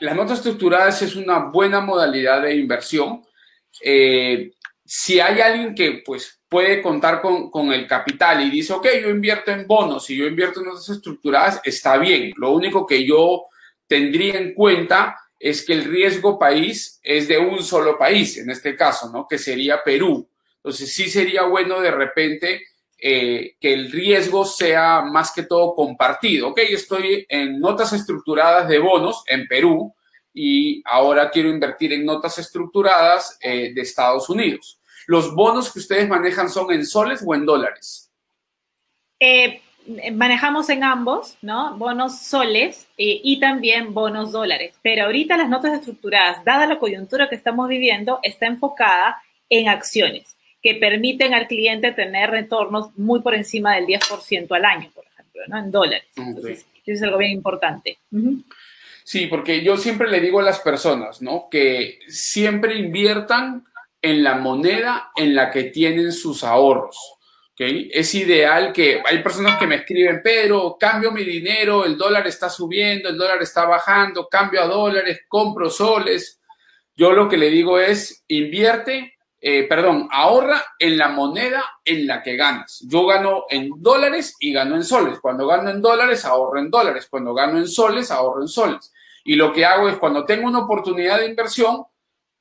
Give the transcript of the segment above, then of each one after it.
las notas estructuradas es una buena modalidad de inversión. Eh, si hay alguien que pues puede contar con, con, el capital y dice, ok, yo invierto en bonos y yo invierto en notas estructuradas, está bien. Lo único que yo tendría en cuenta es que el riesgo país es de un solo país, en este caso, ¿no? Que sería Perú. Entonces sí sería bueno de repente eh, que el riesgo sea más que todo compartido. Ok, estoy en notas estructuradas de bonos en Perú y ahora quiero invertir en notas estructuradas eh, de Estados Unidos. ¿Los bonos que ustedes manejan son en soles o en dólares? Eh, manejamos en ambos, ¿no? Bonos soles y también bonos dólares. Pero ahorita las notas estructuradas, dada la coyuntura que estamos viviendo, está enfocada en acciones que permiten al cliente tener retornos muy por encima del 10% al año, por ejemplo, ¿no? En dólares. Entonces, eso es algo bien importante. Sí, porque yo siempre le digo a las personas, ¿no? Que siempre inviertan en la moneda en la que tienen sus ahorros. ¿okay? Es ideal que hay personas que me escriben, Pedro, cambio mi dinero, el dólar está subiendo, el dólar está bajando, cambio a dólares, compro soles. Yo lo que le digo es, invierte, eh, perdón, ahorra en la moneda en la que ganas. Yo gano en dólares y gano en soles. Cuando gano en dólares, ahorro en dólares. Cuando gano en soles, ahorro en soles. Y lo que hago es cuando tengo una oportunidad de inversión,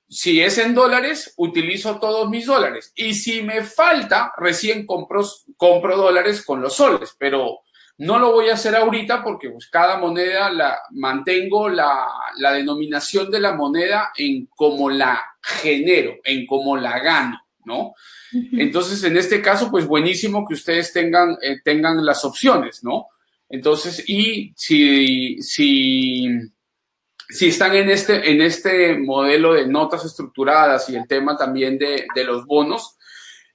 si es en dólares, utilizo todos mis dólares. Y si me falta, recién compro, compro dólares con los soles, pero no lo voy a hacer ahorita porque pues, cada moneda la mantengo la, la denominación de la moneda en cómo la genero, en cómo la gano, ¿no? Entonces, en este caso, pues buenísimo que ustedes tengan, eh, tengan las opciones, ¿no? Entonces, y si, si, si están en este, en este modelo de notas estructuradas y el tema también de, de los bonos,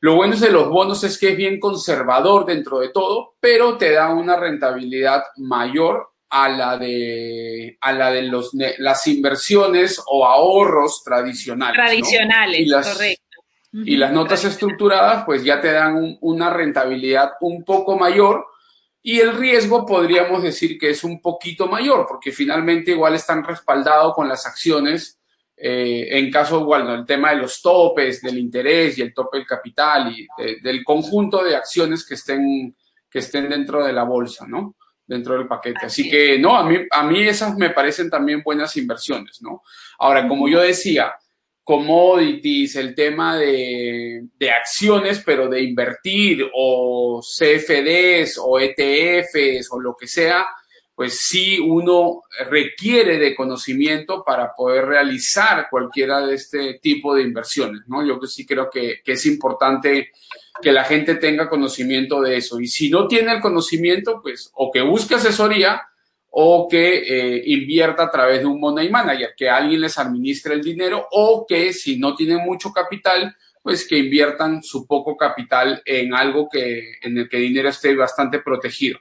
lo bueno de los bonos es que es bien conservador dentro de todo, pero te da una rentabilidad mayor a la de, a la de los, las inversiones o ahorros tradicionales. Tradicionales, y las, correcto. Y las notas estructuradas, pues ya te dan un, una rentabilidad un poco mayor, y el riesgo podríamos decir que es un poquito mayor, porque finalmente igual están respaldados con las acciones, eh, en caso, bueno, el tema de los topes, del interés y el tope del capital y de, del conjunto de acciones que estén, que estén dentro de la bolsa, ¿no? Dentro del paquete. Así, Así que, no, a mí, a mí esas me parecen también buenas inversiones, ¿no? Ahora, como yo decía, commodities, el tema de, de, acciones, pero de invertir o CFDs o ETFs o lo que sea, pues sí uno requiere de conocimiento para poder realizar cualquiera de este tipo de inversiones, ¿no? Yo sí creo que, que es importante que la gente tenga conocimiento de eso. Y si no tiene el conocimiento, pues o que busque asesoría o que eh, invierta a través de un money manager, que alguien les administre el dinero o que si no tienen mucho capital, pues que inviertan su poco capital en algo que en el que el dinero esté bastante protegido.